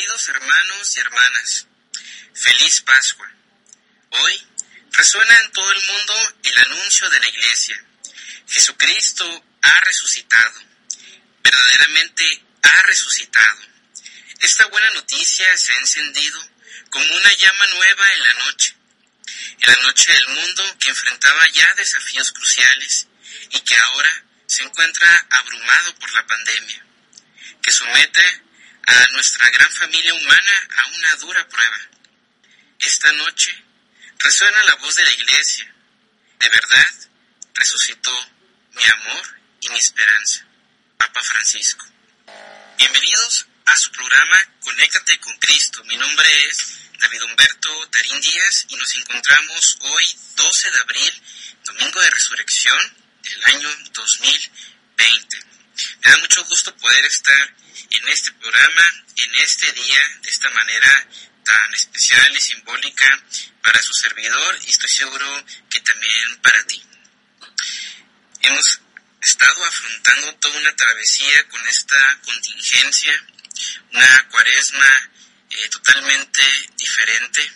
Queridos hermanos y hermanas, feliz Pascua. Hoy resuena en todo el mundo el anuncio de la Iglesia. Jesucristo ha resucitado. Verdaderamente ha resucitado. Esta buena noticia se ha encendido como una llama nueva en la noche. En la noche del mundo que enfrentaba ya desafíos cruciales y que ahora se encuentra abrumado por la pandemia, que somete a nuestra gran familia humana a una dura prueba. Esta noche resuena la voz de la iglesia. De verdad, resucitó mi amor y mi esperanza. Papa Francisco. Bienvenidos a su programa Conéctate con Cristo. Mi nombre es David Humberto Tarín Díaz y nos encontramos hoy 12 de abril, domingo de resurrección del año 2020. Me da mucho gusto poder estar en este programa, en este día, de esta manera tan especial y simbólica para su servidor y estoy seguro que también para ti. Hemos estado afrontando toda una travesía con esta contingencia, una cuaresma eh, totalmente diferente,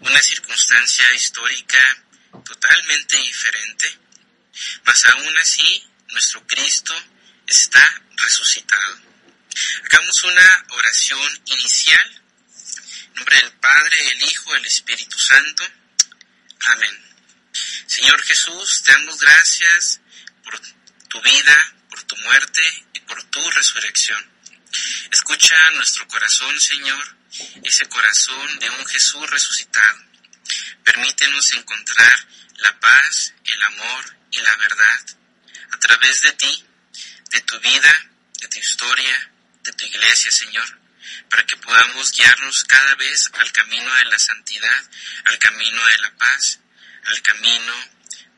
una circunstancia histórica totalmente diferente, mas aún así nuestro Cristo está resucitado. Hagamos una oración inicial. En nombre del Padre, el Hijo, el Espíritu Santo. Amén. Señor Jesús, te damos gracias por tu vida, por tu muerte y por tu resurrección. Escucha nuestro corazón, Señor, ese corazón de un Jesús resucitado. Permítenos encontrar la paz, el amor y la verdad a través de ti, de tu vida, de tu historia, de tu iglesia, Señor, para que podamos guiarnos cada vez al camino de la santidad, al camino de la paz, al camino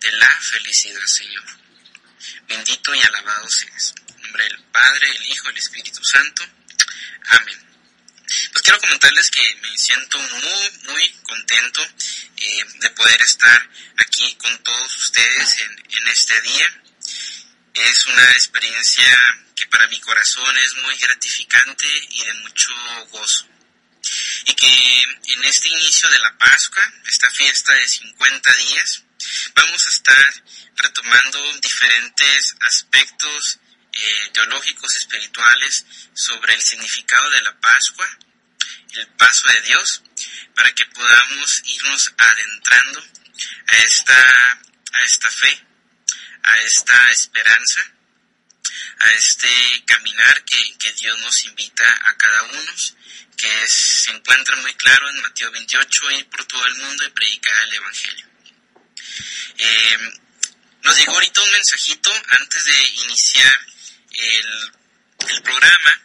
de la felicidad, Señor. Bendito y alabado seas. En nombre del Padre, el Hijo, el Espíritu Santo. Amén. Pues quiero comentarles que me siento muy, muy contento eh, de poder estar aquí con todos ustedes en, en este día. Es una experiencia que para mi corazón es muy gratificante y de mucho gozo. Y que en este inicio de la Pascua, esta fiesta de 50 días, vamos a estar retomando diferentes aspectos eh, teológicos, espirituales, sobre el significado de la Pascua, el paso de Dios, para que podamos irnos adentrando a esta, a esta fe, a esta esperanza a este caminar que, que, Dios nos invita a cada uno, que es, se encuentra muy claro en Mateo 28, ir por todo el mundo y predicar el Evangelio. Eh, nos llegó ahorita un mensajito antes de iniciar el, el, programa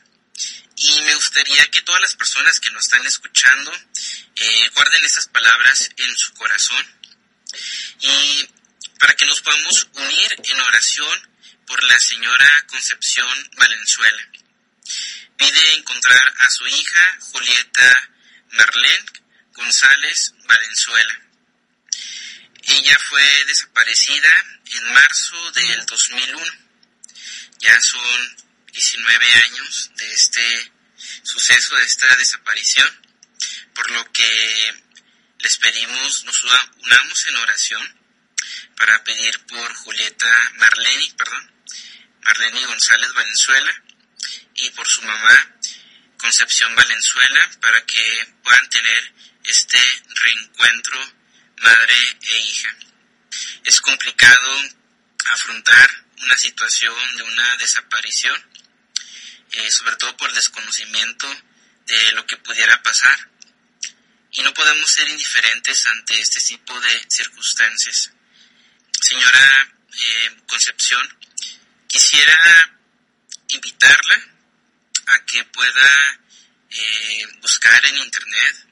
y me gustaría que todas las personas que nos están escuchando eh, guarden estas palabras en su corazón y para que nos podamos unir en oración por la señora Concepción Valenzuela. Pide encontrar a su hija Julieta Marlene González Valenzuela. Ella fue desaparecida en marzo del 2001. Ya son 19 años de este suceso, de esta desaparición, por lo que les pedimos nos unamos en oración para pedir por Julieta Marlene, perdón, Marlene González Valenzuela y por su mamá Concepción Valenzuela para que puedan tener este reencuentro madre e hija. Es complicado afrontar una situación de una desaparición, eh, sobre todo por desconocimiento de lo que pudiera pasar. Y no podemos ser indiferentes ante este tipo de circunstancias. Señora eh, Concepción, Quisiera invitarla a que pueda eh, buscar en internet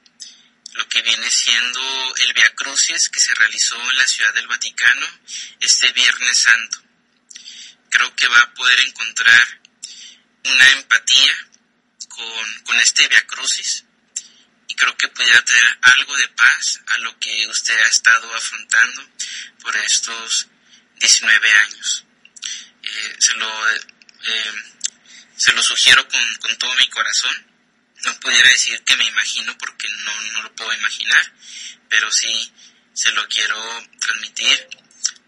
lo que viene siendo el Via Crucis que se realizó en la Ciudad del Vaticano este Viernes Santo. Creo que va a poder encontrar una empatía con, con este Via Crucis y creo que pudiera tener algo de paz a lo que usted ha estado afrontando por estos 19 años. Eh, se, lo, eh, se lo sugiero con, con todo mi corazón. no pudiera decir que me imagino porque no, no lo puedo imaginar, pero sí se lo quiero transmitir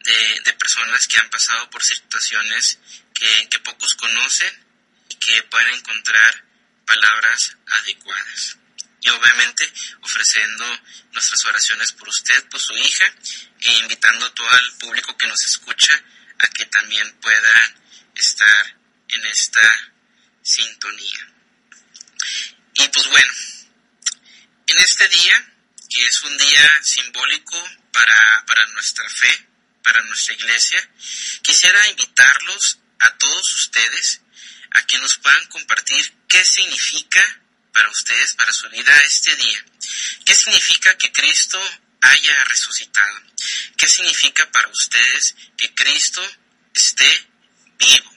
de, de personas que han pasado por situaciones que, que pocos conocen y que pueden encontrar palabras adecuadas. Y obviamente ofreciendo nuestras oraciones por usted, por su hija, e invitando a todo el público que nos escucha a que también puedan estar en esta sintonía. Y pues bueno, en este día, que es un día simbólico para, para nuestra fe, para nuestra iglesia, quisiera invitarlos a todos ustedes a que nos puedan compartir qué significa para ustedes, para su vida este día. ¿Qué significa que Cristo haya resucitado? ¿Qué significa para ustedes que Cristo esté vivo?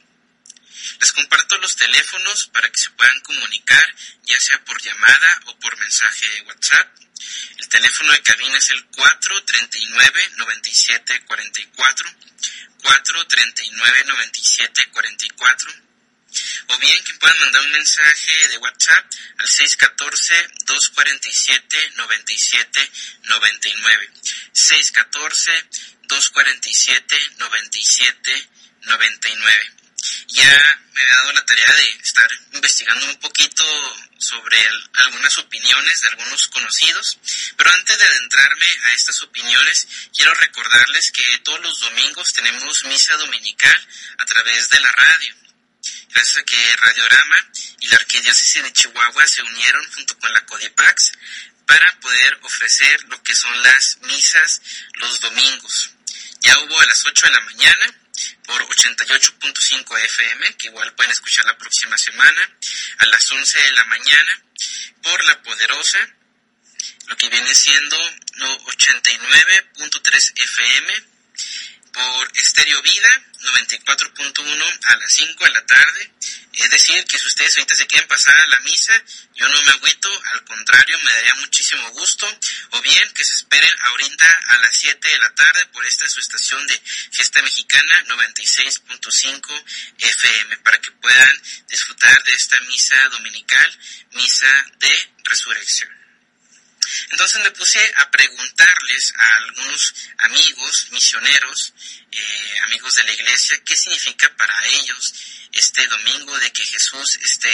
Les comparto los teléfonos para que se puedan comunicar, ya sea por llamada o por mensaje de WhatsApp. El teléfono de cabina es el 439-9744, 439-9744 o bien que puedan mandar un mensaje de WhatsApp al 614-247-9799. 614-247-9799. Ya me he dado la tarea de estar investigando un poquito sobre algunas opiniones de algunos conocidos, pero antes de adentrarme a estas opiniones, quiero recordarles que todos los domingos tenemos misa dominical a través de la radio gracias a que Radiorama y la Arquidiócesis de Chihuahua se unieron junto con la Codipax para poder ofrecer lo que son las misas los domingos. Ya hubo a las 8 de la mañana por 88.5 FM, que igual pueden escuchar la próxima semana, a las 11 de la mañana por La Poderosa, lo que viene siendo 89.3 FM, por Estéreo Vida 94.1 a las 5 de la tarde. Es decir, que si ustedes ahorita se quieren pasar a la misa, yo no me agüito, al contrario, me daría muchísimo gusto. O bien que se esperen ahorita a las 7 de la tarde por esta su estación de Gesta Mexicana 96.5 FM para que puedan disfrutar de esta misa dominical, misa de resurrección. Entonces me puse a preguntarles a algunos amigos misioneros, eh, amigos de la iglesia, qué significa para ellos este domingo de que Jesús esté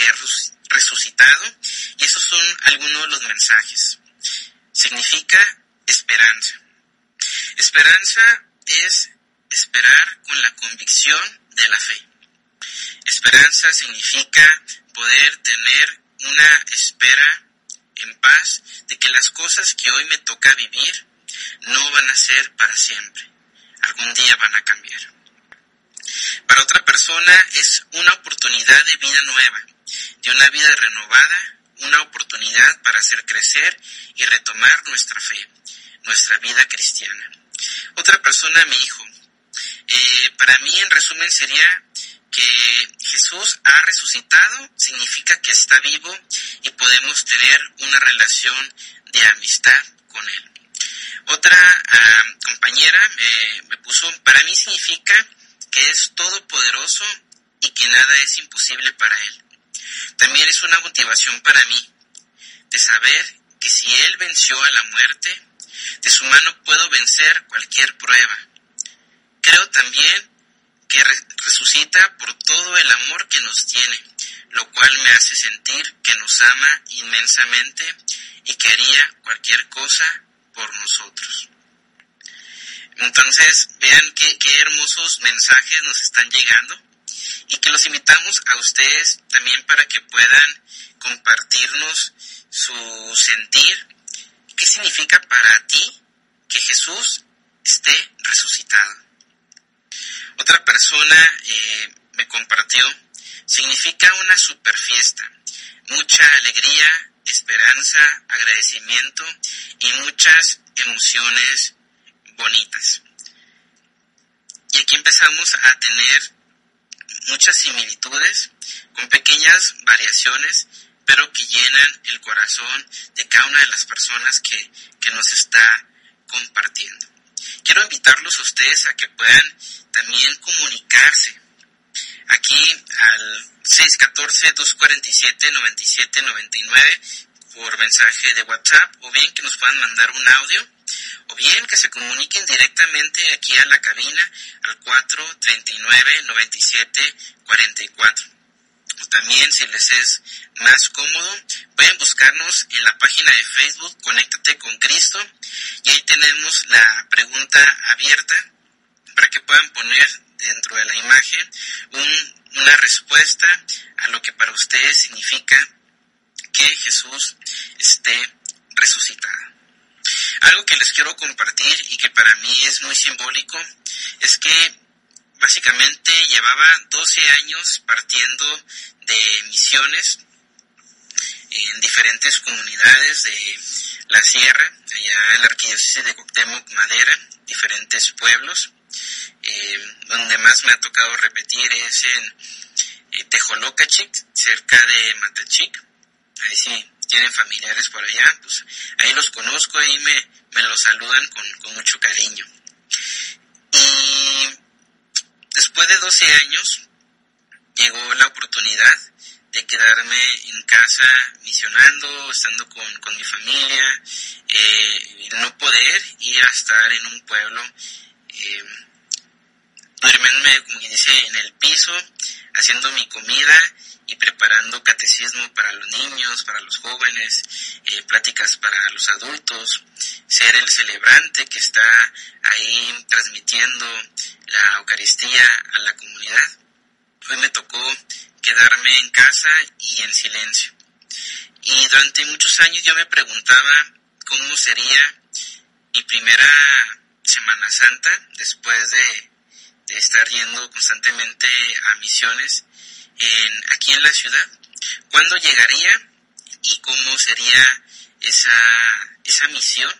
resucitado. Y esos son algunos de los mensajes. Significa esperanza. Esperanza es esperar con la convicción de la fe. Esperanza significa poder tener una espera en paz de que las cosas que hoy me toca vivir no van a ser para siempre. Algún día van a cambiar. Para otra persona es una oportunidad de vida nueva, de una vida renovada, una oportunidad para hacer crecer y retomar nuestra fe, nuestra vida cristiana. Otra persona me dijo, eh, para mí en resumen sería que Jesús ha resucitado significa que está vivo y podemos tener una relación de amistad con Él. Otra ah, compañera me puso, para mí significa que es todopoderoso y que nada es imposible para Él. También es una motivación para mí de saber que si Él venció a la muerte, de su mano puedo vencer cualquier prueba. Creo también que resucita por todo el amor que nos tiene, lo cual me hace sentir que nos ama inmensamente y que haría cualquier cosa por nosotros. Entonces, vean qué, qué hermosos mensajes nos están llegando y que los invitamos a ustedes también para que puedan compartirnos su sentir. ¿Qué significa para ti que Jesús esté resucitado? Otra persona eh, me compartió, significa una super fiesta, mucha alegría, esperanza, agradecimiento y muchas emociones bonitas. Y aquí empezamos a tener muchas similitudes con pequeñas variaciones, pero que llenan el corazón de cada una de las personas que, que nos está compartiendo. Quiero invitarlos a ustedes a que puedan también comunicarse, aquí al 614-247-9799 por mensaje de WhatsApp o bien que nos puedan mandar un audio o bien que se comuniquen directamente aquí a la cabina al 439-9744. O también si les es más cómodo, pueden buscarnos en la página de Facebook Conéctate con Cristo y ahí tenemos la pregunta abierta para que puedan poner dentro de la imagen una respuesta a lo que para ustedes significa que Jesús esté resucitado. Algo que les quiero compartir y que para mí es muy simbólico es que básicamente llevaba 12 años partiendo de misiones en diferentes comunidades de la sierra, allá en la arquidiócesis de Coctemoc, Madera, diferentes pueblos. Eh, donde más me ha tocado repetir es en eh, Tejolocachic, cerca de Matachic. Ahí sí, tienen familiares por allá, pues ahí los conozco, ahí me, me los saludan con, con mucho cariño. Y después de 12 años llegó la oportunidad de quedarme en casa misionando, estando con, con mi familia, eh, no poder ir a estar en un pueblo, eh, como dice, en el piso, haciendo mi comida y preparando catecismo para los niños, para los jóvenes, eh, pláticas para los adultos, ser el celebrante que está ahí transmitiendo la Eucaristía a la comunidad. Hoy me tocó quedarme en casa y en silencio. Y durante muchos años yo me preguntaba cómo sería mi primera Semana Santa después de, de estar yendo constantemente a misiones en, aquí en la ciudad. ¿Cuándo llegaría y cómo sería esa, esa misión?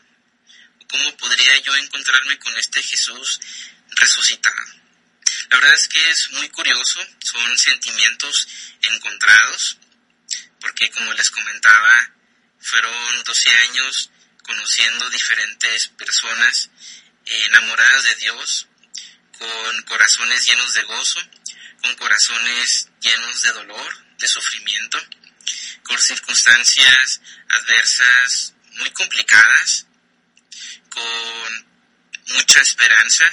¿Cómo podría yo encontrarme con este Jesús resucitado? La verdad es que es muy curioso, son sentimientos encontrados, porque como les comentaba, fueron 12 años conociendo diferentes personas enamoradas de Dios, con corazones llenos de gozo, con corazones llenos de dolor, de sufrimiento, con circunstancias adversas muy complicadas, con mucha esperanza,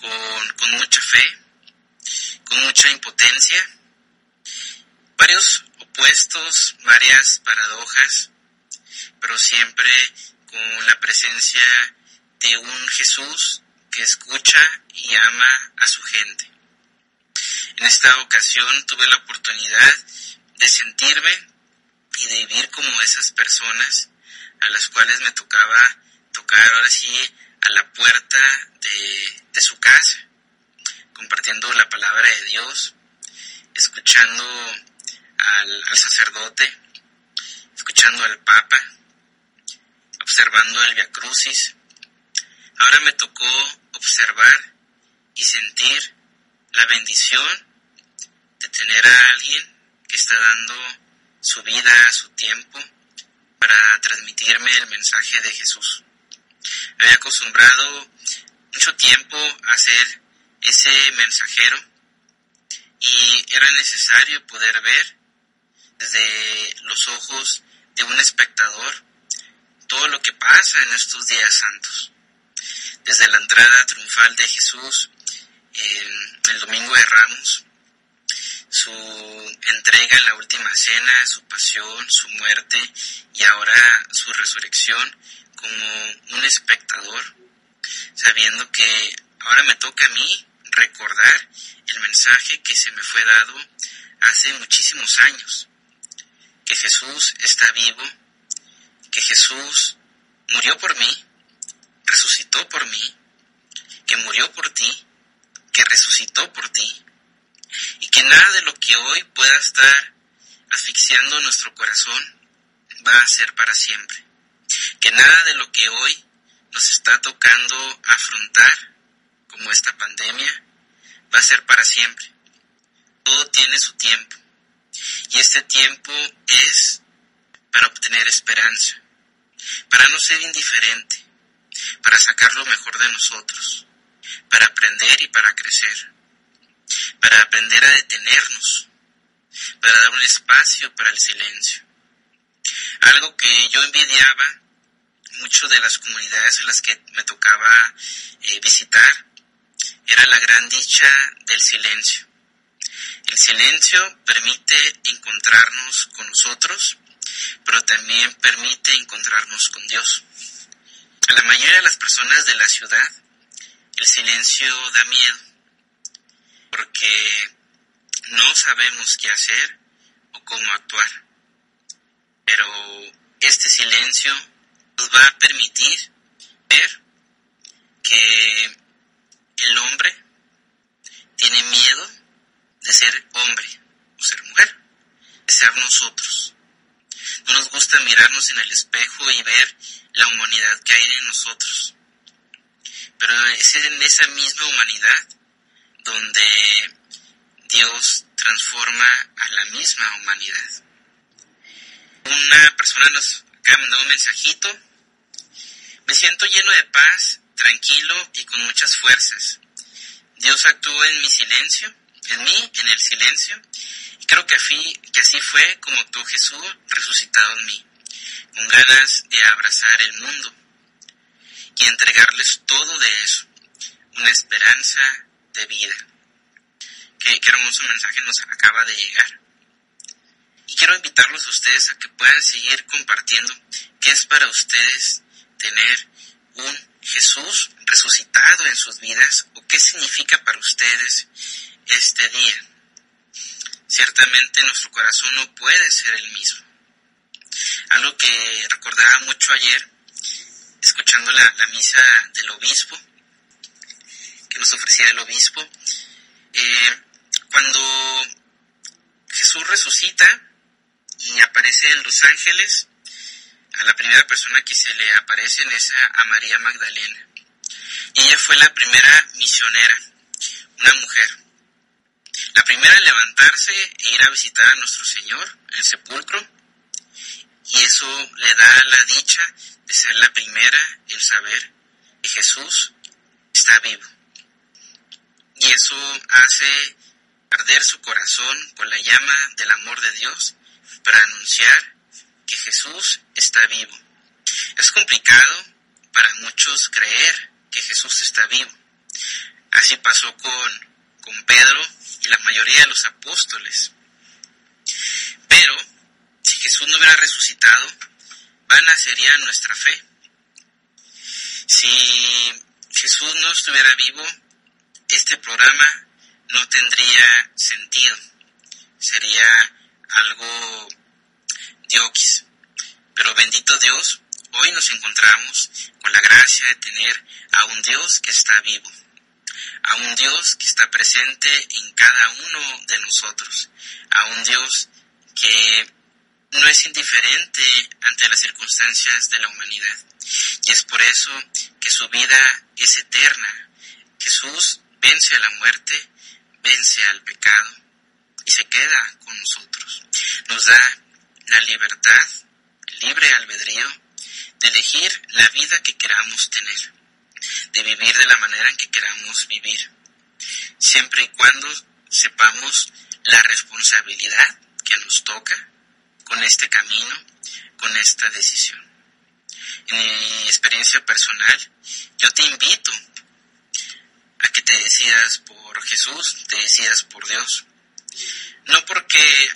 con, mucha fe, con mucha impotencia, varios opuestos, varias paradojas, pero siempre con la presencia de un Jesús que escucha y ama a su gente. En esta ocasión tuve la oportunidad de sentirme y de vivir como esas personas a las cuales me tocaba tocar ahora sí a la puerta de, de su casa, compartiendo la palabra de Dios, escuchando al, al sacerdote, escuchando al Papa, observando el Via Crucis. Ahora me tocó observar y sentir la bendición de tener a alguien que está dando su vida, su tiempo, para transmitirme el mensaje de Jesús. Había acostumbrado mucho tiempo a ser ese mensajero y era necesario poder ver desde los ojos de un espectador todo lo que pasa en estos días santos desde la entrada triunfal de Jesús en el Domingo de Ramos, su entrega en la última cena, su pasión, su muerte y ahora su resurrección como un espectador, sabiendo que ahora me toca a mí recordar el mensaje que se me fue dado hace muchísimos años, que Jesús está vivo, que Jesús murió por mí, resucitó por mí, que murió por ti, que resucitó por ti, y que nada de lo que hoy pueda estar asfixiando nuestro corazón va a ser para siempre, que nada de lo que hoy nos está tocando afrontar, como esta pandemia, va a ser para siempre. Todo tiene su tiempo, y este tiempo es para obtener esperanza, para no ser indiferente, para sacar lo mejor de nosotros, para aprender y para crecer, para aprender a detenernos, para dar un espacio para el silencio. Algo que yo envidiaba mucho de las comunidades en las que me tocaba eh, visitar era la gran dicha del silencio. El silencio permite encontrarnos con nosotros, pero también permite encontrarnos con Dios. A la mayoría de las personas de la ciudad, el silencio da miedo, porque no sabemos qué hacer o cómo actuar. Pero este silencio nos va a permitir ver que el hombre tiene miedo de ser hombre o ser mujer, de ser nosotros. No nos gusta mirarnos en el espejo y ver la humanidad que hay en nosotros. Pero es en esa misma humanidad donde Dios transforma a la misma humanidad. Una persona nos acaba de un mensajito. Me siento lleno de paz, tranquilo y con muchas fuerzas. Dios actúa en mi silencio, en mí, en el silencio, y creo que que así fue como actuó Jesús resucitado en mí, con ganas de abrazar el mundo y entregarles todo de eso, una esperanza de vida. Qué, hermoso mensaje nos acaba de llegar. Y quiero invitarlos a ustedes a que puedan seguir compartiendo qué es para ustedes tener un Jesús resucitado en sus vidas o qué significa para ustedes este día. Ciertamente nuestro corazón no puede ser el mismo. Algo que recordaba mucho ayer, escuchando la, misa del obispo, que nos ofrecía el obispo, eh, cuando Jesús resucita y aparece en los ángeles, a la primera persona que se le aparece es a, María Magdalena. Ella fue la primera misionera, una mujer. La primera en levantarse e ir a visitar a nuestro Señor, el sepulcro, y eso le da la dicha de ser la primera en saber que Jesús está vivo. Y eso hace arder su corazón con la llama del amor de Dios para anunciar que Jesús está vivo. Es complicado para muchos creer que Jesús está vivo. Así pasó con, con Pedro y la mayoría de los apóstoles. Pero Jesús no hubiera resucitado, vana sería nuestra fe. Si Jesús no estuviera vivo, este programa no tendría sentido. Sería algo diokis. Pero bendito Dios, hoy nos encontramos con la gracia de tener a un Dios que está vivo, a un Dios que está presente en cada uno de nosotros, a un Dios que no es indiferente ante las circunstancias de la humanidad. Y es por eso que su vida es eterna. Jesús vence a la muerte, vence al pecado y se queda con nosotros. Nos da la libertad, libre albedrío, de elegir la vida que queramos tener, de vivir de la manera en que queramos vivir, siempre y cuando sepamos la responsabilidad que nos toca con este camino, con esta decisión. En mi experiencia personal, yo te invito a que te decidas por Jesús, te decidas por Dios. No porque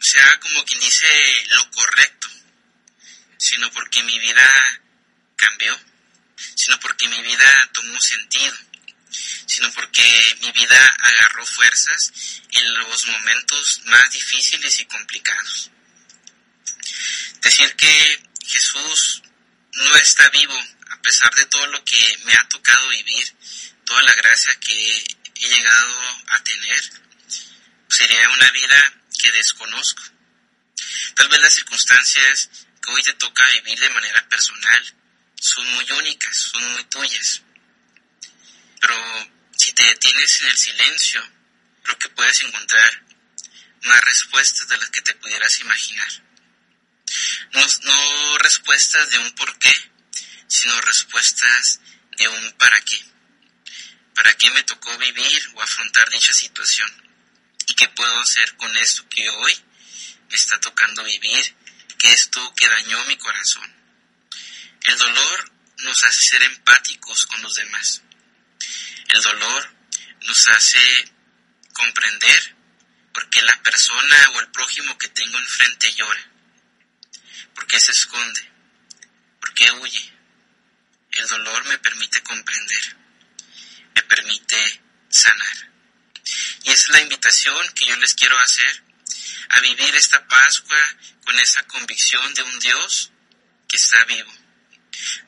sea como quien dice lo correcto, sino porque mi vida cambió, sino porque mi vida tomó sentido, sino porque mi vida agarró fuerzas en los momentos más difíciles y complicados. Decir que Jesús no está vivo a pesar de todo lo que me ha tocado vivir, toda la gracia que he llegado a tener, sería una vida que desconozco. Tal vez las circunstancias que hoy te toca vivir de manera personal son muy únicas, son muy tuyas. Pero si te detienes en el silencio, lo que puedes encontrar más respuestas de las que te pudieras imaginar. No, respuestas de un por qué, sino respuestas de un para qué. ¿Para qué me tocó vivir o afrontar dicha situación? qué puedo hacer con esto que hoy me está tocando vivir, que esto que dañó mi corazón. El dolor nos hace ser empáticos con los demás. El dolor nos hace comprender por qué la persona o el prójimo que tengo enfrente llora, por qué se esconde, por qué huye. El dolor me permite comprender, me permite sanar. Y esa es la invitación que yo les quiero hacer a vivir esta Pascua con esa convicción de un Dios que está vivo,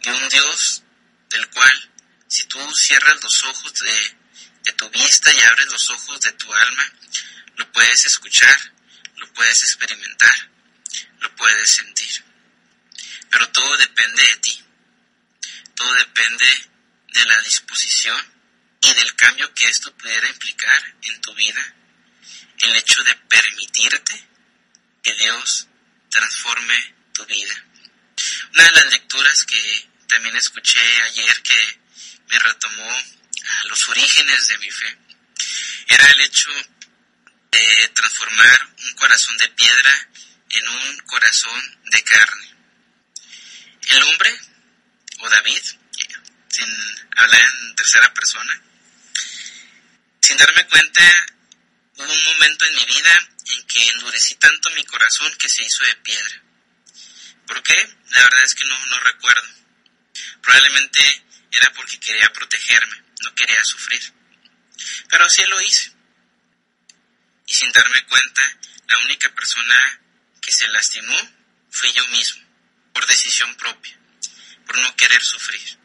de un Dios del cual si tú cierras los ojos de, de tu vista y abres los ojos de tu alma, lo puedes escuchar, lo puedes experimentar, lo puedes sentir. Pero todo depende de ti, todo depende de la disposición y del cambio que esto pudiera implicar en tu vida, el hecho de permitirte que Dios transforme tu vida. Una de las lecturas que también escuché ayer que me retomó a los orígenes de mi fe era el hecho de transformar un corazón de piedra en un corazón de carne. El hombre, o David, sin hablar en tercera persona, sin darme cuenta, hubo un momento en mi vida en que endurecí tanto mi corazón que se hizo de piedra. ¿Por qué? La verdad es que no, no recuerdo. Probablemente era porque quería protegerme, no quería sufrir. Pero así lo hice. Y sin darme cuenta, la única persona que se lastimó fui yo mismo, por decisión propia, por no querer sufrir.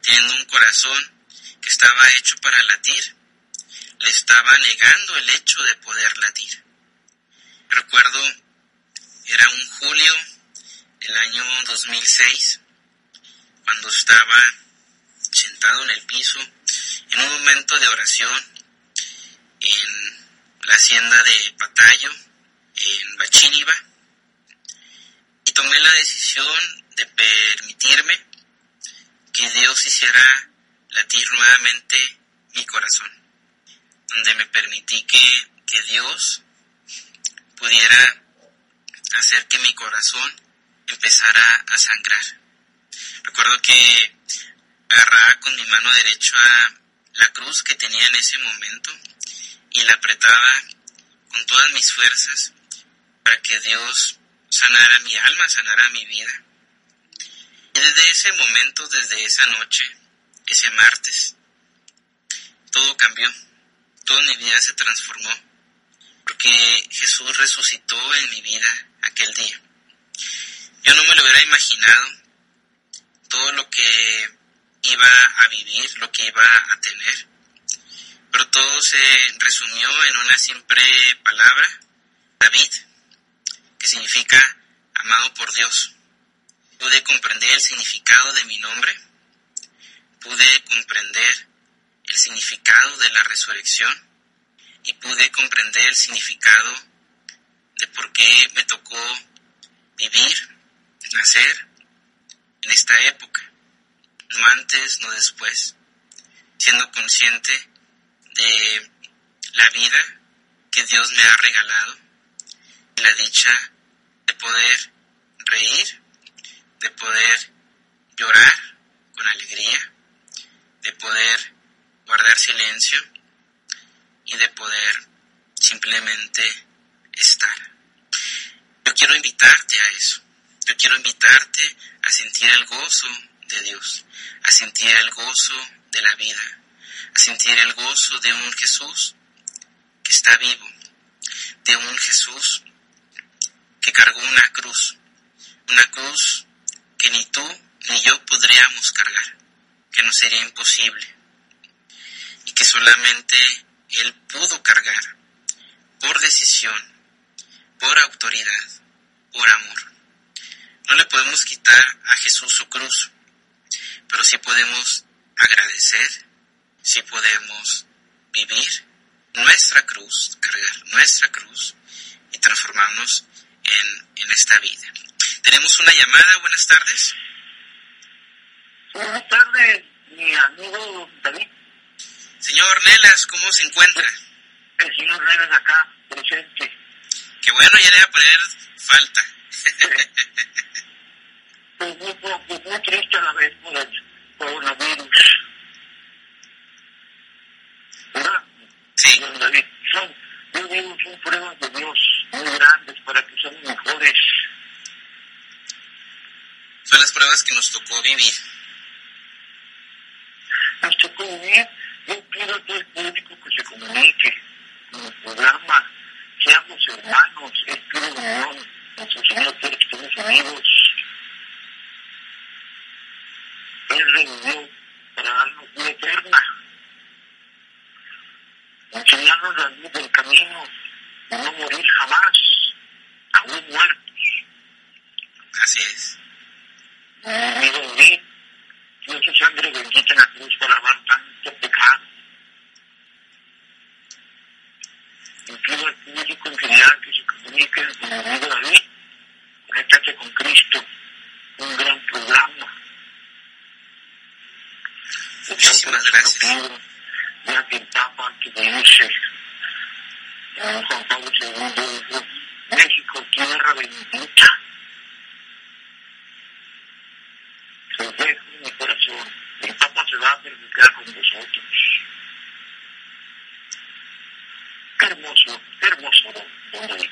Teniendo un corazón que estaba hecho para latir, le estaba negando el hecho de poder latir. Recuerdo, era un julio del año 2006, cuando estaba sentado en el piso, en un momento de oración, en la hacienda de Patayo, en Bachíniva, y tomé la decisión de permitirme que Dios hiciera latir nuevamente mi corazón, donde me permití que, que Dios pudiera hacer que mi corazón empezara a sangrar. Recuerdo que agarraba con mi mano derecha la cruz que tenía en ese momento y la apretaba con todas mis fuerzas que Dios sanara mi alma, sanara mi vida. Y desde ese momento, desde esa noche, ese martes, todo cambió, toda mi vida se transformó, porque Jesús resucitó en mi vida aquel día. Yo no me lo hubiera imaginado todo lo que iba a vivir, lo que iba a tener, pero todo se resumió en una simple palabra, David, que significa amado por Dios. Pude comprender el significado de mi nombre, pude comprender el significado de la resurrección y pude comprender el significado de por qué me tocó vivir, nacer en esta época, no antes, no después, siendo consciente de la vida que Dios me ha regalado, la dicha de poder reír, de poder llorar con alegría, de poder guardar silencio y de poder simplemente estar. Yo quiero invitarte a eso. Yo quiero invitarte a sentir el gozo de Dios, a sentir el gozo de la vida, a sentir el gozo de un Jesús que está vivo, de un Jesús que cargó una cruz, una cruz que ni tú ni yo podríamos cargar, que no sería imposible, y que solamente Él pudo cargar por decisión, por autoridad, por amor. No le podemos quitar a Jesús su cruz, pero sí podemos agradecer si podemos vivir nuestra cruz, cargar nuestra cruz y transformarnos en, en esta vida. Tenemos una llamada, buenas tardes. Buenas tardes, mi amigo David. Señor Nelas, ¿cómo se encuentra? El señor Neves acá, presente. Qué bueno, ya le voy a poner falta. Pues muy, muy, muy triste a la vez por el coronavirus. ¿Verdad? Sí, son, yo digo, son pruebas de Dios muy grandes para que las pruebas que nos tocó vivir. Nos tocó vivir. Yo pido a todo el público que se comunique con el programa. Seamos hermanos, es pura unión. Nuestro Señor quiere que estemos unidos. Él revivió para darnos vida eterna. Enseñarnos la luz del camino y no morir jamás, aún muertos. Así es. Mi David, dio su sangre bendita en la cruz para lavar tanto pecado. Y pido al público en general que se comunique con mi amigo David. Conéctate con Cristo. Un gran programa. Muchísimas gracias. Ya que el Papa antes de irse, eh, Juan Pablo II dijo, México, tierra bendita. Se dejo en mi corazón. El Papa se va, pero me queda con vosotros. Qué hermoso, qué hermoso, don David.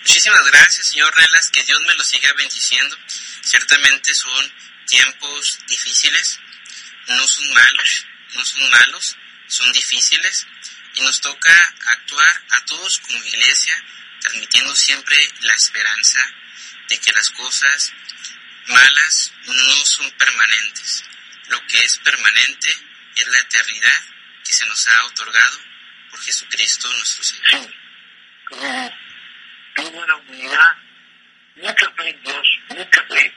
Muchísimas gracias, señor Relas, que Dios me lo siga bendiciendo. Ciertamente son tiempos difíciles, no son malos, no son malos, son difíciles y nos toca actuar a todos como iglesia, transmitiendo siempre la esperanza de que las cosas malas no son permanentes. Lo que es permanente es la eternidad que se nos ha otorgado por Jesucristo nuestro Señor. Toda la humanidad, mucha fe en Dios, mucha fe,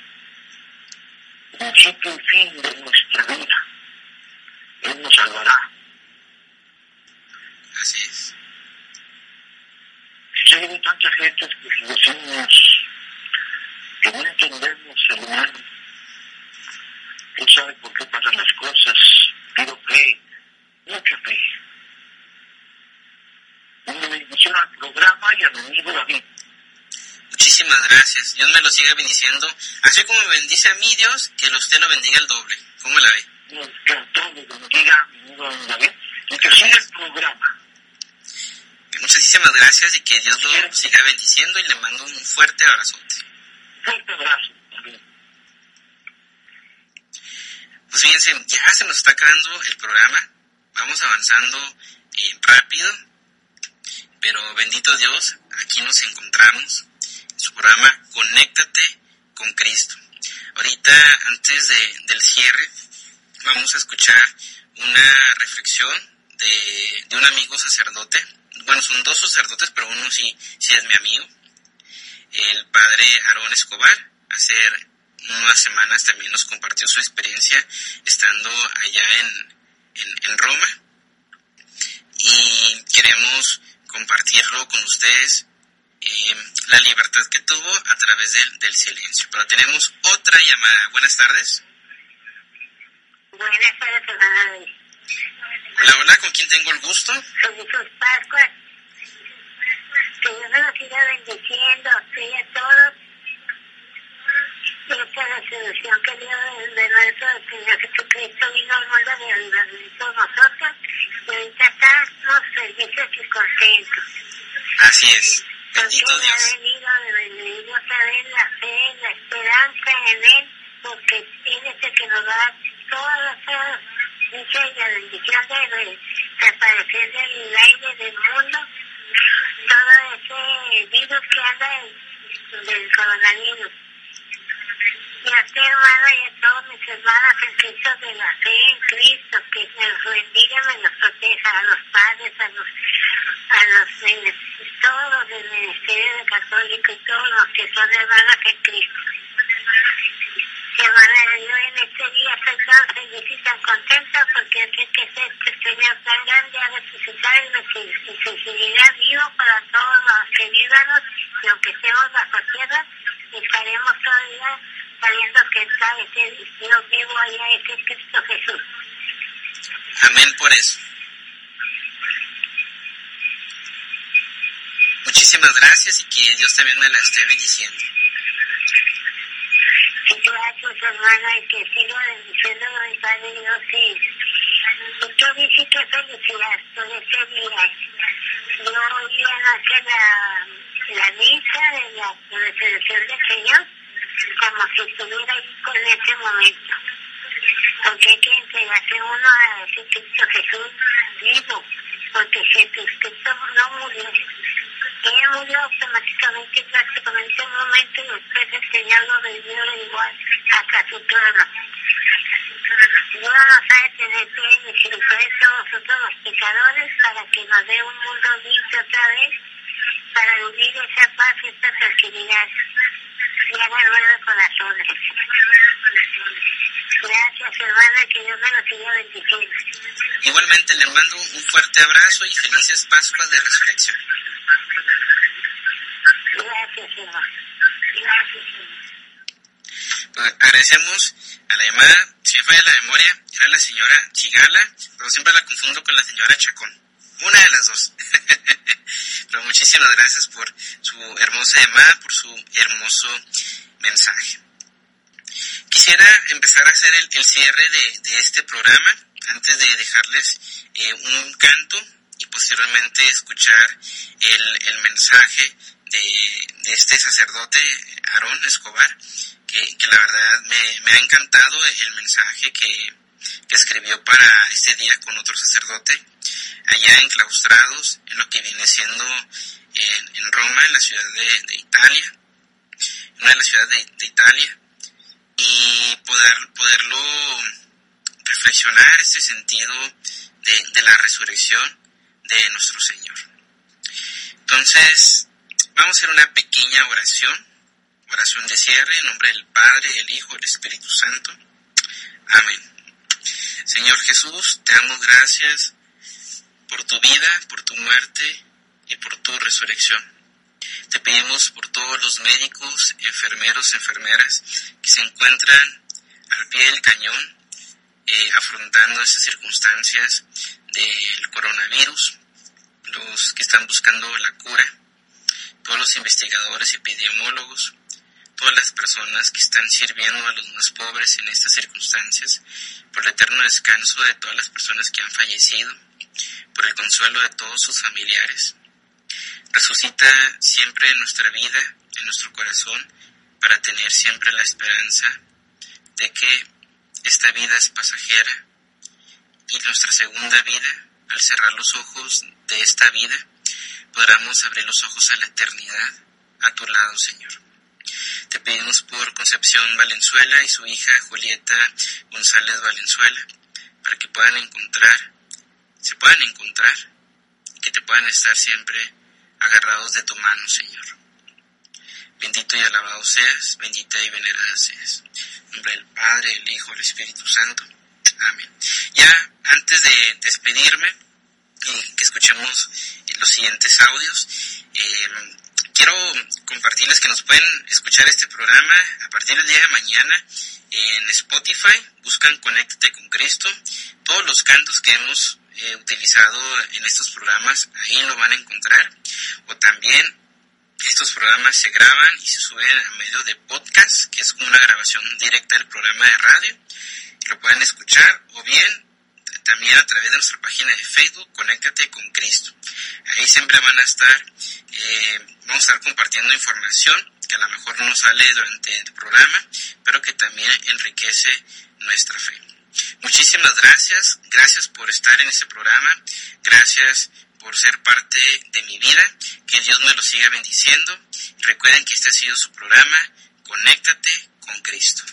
principio y fin de nuestra vida. Él nos salvará. Así es. Si hay tanta gente que decimos que no entendemos el humano, Él sabe por qué pasan las cosas, pero fe, mucha fe. Bendición al programa y a mi amigo David. Muchísimas gracias. Dios me lo siga bendiciendo. Así como me bendice a mí Dios, que usted lo bendiga el doble. ¿Cómo la ve? Nos- Que todos les bendiga mi amigo David y que siga el programa. Muchísimas gracias y que Dios lo siga bendiciendo y le mando un fuerte abrazote. Fuerte abrazo. Pues fíjense, ya se nos está acabando el programa. Vamos avanzando eh, rápido. Pero bendito Dios, aquí nos encontramos en su programa Conéctate con Cristo. Ahorita, antes de, del cierre, vamos a escuchar una reflexión de, de un amigo sacerdote. Bueno, son dos sacerdotes, pero uno sí, sí es mi amigo. El padre Aarón Escobar. Hace unas semanas también nos compartió su experiencia estando allá en, en, en Roma. Y queremos compartirlo con ustedes eh, la libertad que tuvo a través del, del silencio. Pero tenemos otra llamada. Buenas tardes. Buenas tardes, hermana. Hola, hola, ¿con quién tengo el gusto? Soy Jesús Pascua. Que Dios nos siga bendiciendo a usted y a todos. Y esta resolución que dio de nuestro Señor Jesucristo vino al mundo de ayudar a todos nosotros. Y ahorita estamos felices y contentos. Así es. Porque Bendito ha Dios. venido de otra vez la fe, la esperanza en Él, porque Él es el que nos da todas las dicha y la bendición de desaparecer del aire del mundo, todo ese virus que anda del coronavirus. Y a usted, hermana, y a todos mis hermanas en de la fe en Cristo, que los bendiga, me los proteja, a los padres, a los, a los todos los del Ministerio de Católico y todos los que son hermanas en Cristo. Hermana, yo en este día estoy tan feliz y tan contenta porque sé que es este Señor tan grande a resucitar y se seguirá vivo para todos los que vivanos y aunque estemos bajo tierra, estaremos todavía sabiendo que está ese Dios vivo allá, ese Cristo Jesús. Amén por eso. Muchísimas gracias y que Dios también me la esté bendiciendo. Gracias, hermana, y que siga bendiciendo mi Padre Dios y yo visito felicidad por este día. Yo iba a hacer la, la misa de la resurrección del Señor como si estuviera con ese momento. Porque hay que entregarse uno a ese Cristo Jesús vivo, porque Jesucristo no murió. Él murió automáticamente, prácticamente en un momento, y después el Señor lo vivió igual hasta su trono. Dios nos ha de tener bien y si nosotros los pecadores para que nos dé un mundo limpio otra vez, para vivir esa paz y esa tranquilidad Gracias, hermana, que Dios me lo siga bendiciendo. Igualmente le mando un fuerte abrazo y felices Pascuas de Resurrección. Gracias, hermano. Gracias, hermano. Pues agradecemos a la llamada, si me falla la memoria, era la señora Chigala, pero siempre la confundo con la señora Chacón. Una de las dos. pero muchísimas gracias por su hermosa llamada, por su hermoso mensaje. Quisiera empezar a hacer el, el cierre de, de, este programa antes de dejarles eh, un canto y posteriormente escuchar el, el mensaje de, de, este sacerdote, Aarón Escobar, que, que la verdad me, me, ha encantado el mensaje que, que escribió para este día con otro sacerdote, allá enclaustrados en lo que viene siendo en, Roma, en la ciudad de, Italia, en una de las ciudades de, Italia, y poder, poderlo reflexionar este sentido de, de, la resurrección de nuestro Señor. Entonces, vamos a hacer una pequeña oración, oración de cierre en nombre del Padre, el Hijo, el Espíritu Santo. Amén. Señor Jesús, te damos gracias por tu vida, por tu muerte y por tu resurrección. Te pedimos por todos los médicos, enfermeros, enfermeras que se encuentran al pie del cañón eh, afrontando estas circunstancias del coronavirus, los que están buscando la cura, todos los investigadores, epidemiólogos, todas las personas que están sirviendo a los más pobres en estas circunstancias, por el eterno descanso de todas las personas que han fallecido, por el consuelo de todos sus familiares. Resucita siempre en nuestra vida, en nuestro corazón, para tener siempre la esperanza de que esta vida es pasajera y nuestra segunda vida, al cerrar los ojos de esta vida, podamos abrir los ojos a la eternidad a tu lado, Señor. Te pedimos por Concepción Valenzuela y su hija Julieta González Valenzuela, para que puedan encontrar, se puedan encontrar, y que te puedan estar siempre agarrados de tu mano, Señor. Bendito y alabado seas, bendita y venerada seas. En nombre del Padre, el Hijo, el Espíritu Santo. Amén. Ya antes de despedirme, y que escuchemos los siguientes audios, eh, quiero compartirles que nos pueden escuchar este programa a partir del día de mañana en Spotify. Buscan Conéctate con Cristo. Todos los cantos que hemos eh, utilizado en estos programas, ahí lo van a encontrar. O también estos programas se graban y se suben a medio de podcast, que es una grabación directa del programa de radio. Lo pueden escuchar o bien también a través de nuestra página de Facebook, Conéctate con Cristo. Ahí siempre van a estar, eh, vamos a estar compartiendo información que a lo mejor no sale durante el programa, pero que también enriquece nuestra fe. Muchísimas gracias, gracias por estar en este programa, gracias por ser parte de mi vida, que Dios me lo siga bendiciendo. Recuerden que este ha sido su programa, Conéctate con Cristo.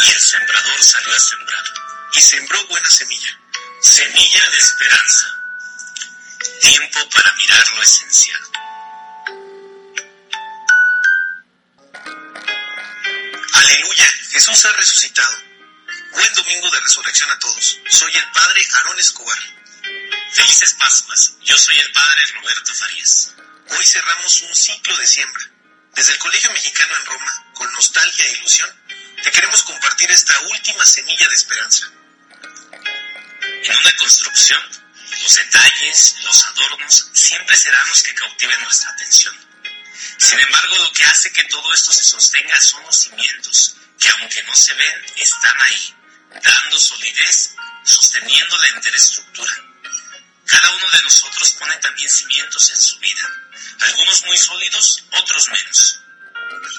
Y el sembrador salió a sembrar, y sembró buena semilla, semilla de esperanza. Tiempo para mirar lo esencial. Aleluya, Jesús ha resucitado. Buen domingo de resurrección a todos. Soy el Padre Aarón Escobar. Felices Pascuas. Yo soy el Padre Roberto Farías. Hoy cerramos un ciclo de siembra. Desde el Colegio Mexicano en Roma, con nostalgia e ilusión, te queremos compartir esta última semilla de esperanza. En una construcción Los detalles, los adornos, siempre serán los que cautiven nuestra atención. Sin embargo, lo que hace que todo esto se sostenga son los cimientos, que aunque no se ven, están ahí, dando solidez, sosteniendo la entera estructura. Cada uno de nosotros pone también cimientos en su vida, algunos muy sólidos, otros menos.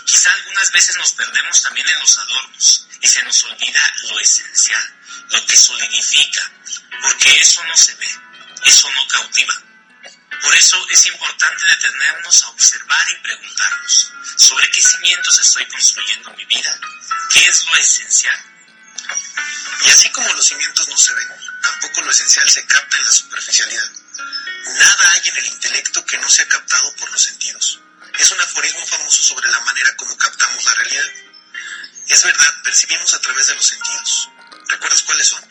Quizá algunas veces nos perdemos también en los adornos y se nos olvida lo esencial, lo que solidifica, porque eso no se ve, eso no cautiva. Por eso es importante detenernos a observar y preguntarnos sobre qué cimientos estoy construyendo mi vida, qué es lo esencial. Y así como los cimientos no se ven, tampoco lo esencial se capta en la superficialidad. Nada hay en el intelecto que no sea captado por los sentidos. Es un aforismo famoso sobre la manera como captamos la realidad. Es verdad, percibimos a través de los sentidos. ¿Recuerdas cuáles son?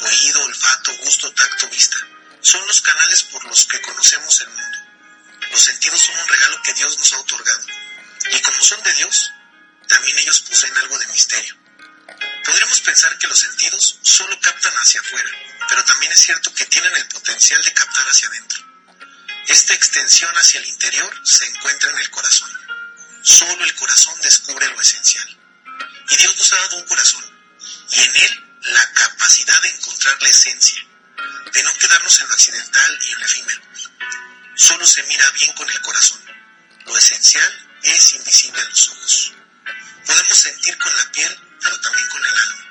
Oído, olfato, gusto, tacto, vista. Son los canales por los que conocemos el mundo. Los sentidos son un regalo que Dios nos ha otorgado. Y como son de Dios, también ellos poseen algo de misterio. Podríamos pensar que los sentidos solo captan hacia afuera, pero también es cierto que tienen el potencial de captar hacia adentro. Esta extensión hacia el interior se encuentra en el corazón. Solo el corazón descubre lo esencial. Y Dios nos ha dado un corazón, y en él la capacidad de encontrar la esencia, de no quedarnos en lo accidental y en lo efímero. Solo se mira bien con el corazón. Lo esencial es invisible a los ojos. Podemos sentir con la piel, pero también con el alma.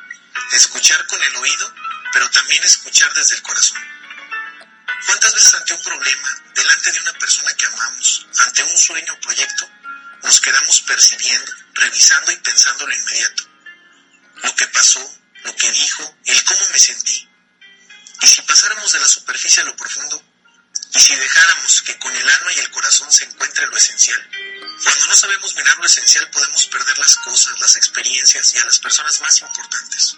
Escuchar con el oído, pero también escuchar desde el corazón. ¿Cuántas veces ante un problema, delante de una persona que amamos, ante un sueño o proyecto, nos quedamos percibiendo, revisando y pensando lo inmediato? Lo que pasó, lo que dijo, el cómo me sentí. Y si pasáramos de la superficie a lo profundo, y si dejáramos que con el alma y el corazón se encuentre lo esencial, cuando no sabemos mirar lo esencial podemos perder las cosas, las experiencias y a las personas más importantes.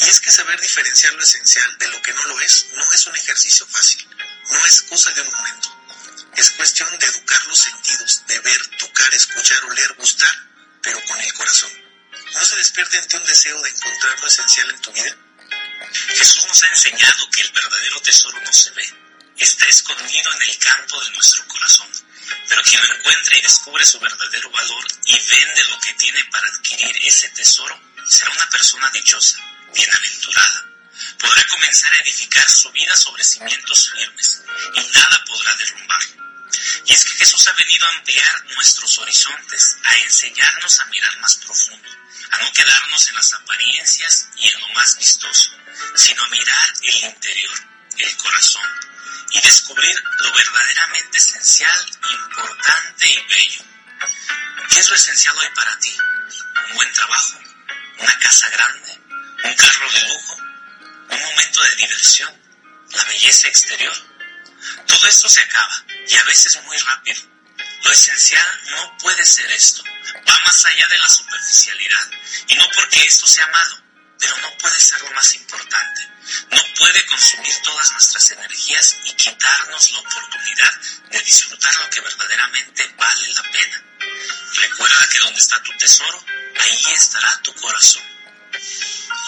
Y es que saber diferenciar lo esencial de lo que no lo es no es un ejercicio fácil, no es cosa de un momento. Es cuestión de educar los sentidos, de ver, tocar, escuchar, oler, gustar, pero con el corazón. ¿No se despierte ante un deseo de encontrar lo esencial en tu vida? Jesús nos ha enseñado que el verdadero tesoro no se ve, está escondido en el campo de nuestro corazón. Pero quien lo encuentre y descubre su verdadero valor y vende lo que tiene para adquirir ese tesoro, será una persona dichosa, bienaventurada. Podrá comenzar a edificar su vida sobre cimientos firmes y nada podrá derrumbarlo. Y es que Jesús ha venido a ampliar nuestros horizontes, a enseñarnos a mirar más profundo, a no quedarnos en las apariencias y en lo más vistoso, sino mirar el interior, el corazón, y descubrir lo verdaderamente esencial, importante y bello. ¿Qué es lo esencial hoy para ti? ¿Un buen trabajo? ¿Una casa grande? ¿Un carro de lujo? ¿Un momento de diversión? ¿La belleza exterior? Todo esto se acaba y a veces muy rápido. Lo esencial no puede ser esto. Va más allá de la superficialidad. Y no porque esto sea malo, pero no puede ser lo más importante. No puede consumir todas nuestras energías y quitarnos la oportunidad de disfrutar lo que verdaderamente vale la pena. Recuerda que donde está tu tesoro, ahí estará tu corazón.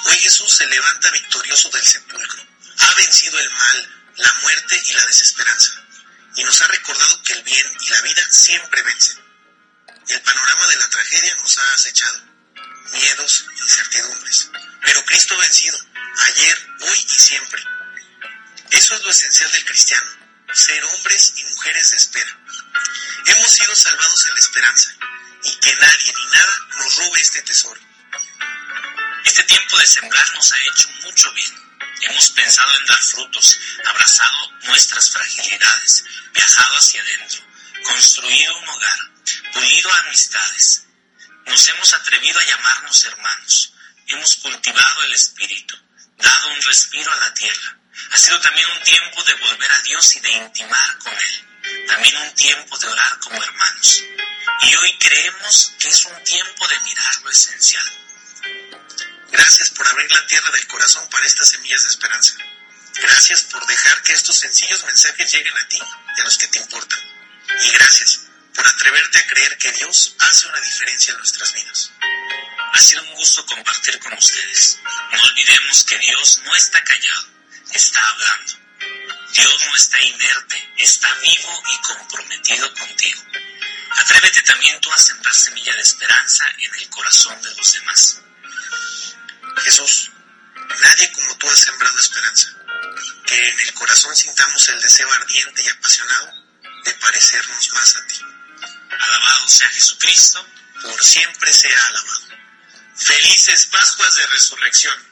Hoy Jesús se levanta victorioso del sepulcro. Ha vencido el mal, la muerte y la desesperanza. Y nos ha recordado que el bien y la vida siempre vencen. El panorama de la tragedia nos ha acechado. Miedos, incertidumbres. Pero Cristo vencido, ayer, hoy y siempre. Eso es lo esencial del cristiano, ser hombres y mujeres de espera. Hemos sido salvados en la esperanza y que nadie ni nada nos robe este tesoro. Este tiempo de sembrar nos ha hecho mucho bien. Hemos pensado en dar frutos, abrazado nuestras fragilidades, viajado hacia adentro, construido un hogar, pulido amistades. Nos hemos atrevido a llamarnos hermanos. Hemos cultivado el espíritu, dado un respiro a la tierra. Ha sido también un tiempo de volver a Dios y de intimar con Él. También un tiempo de orar como hermanos. Y hoy creemos que es un tiempo de mirar lo esencial. Gracias por abrir la tierra del corazón para estas semillas de esperanza. Gracias por dejar que estos sencillos mensajes lleguen a ti y a los que te importan. Y gracias por atreverte a creer que Dios hace una diferencia en nuestras vidas. Ha sido un gusto compartir con ustedes. No olvidemos que Dios no está callado, está hablando. Dios no está inerte, está vivo y comprometido contigo. Atrévete también tú a sembrar semilla de esperanza en el corazón de los demás. Jesús, nadie como tú ha sembrado esperanza. Que en el corazón sintamos el deseo ardiente y apasionado de parecernos más a ti. Alabado sea Jesucristo, por siempre sea alabado. Felices Pascuas de Resurrección.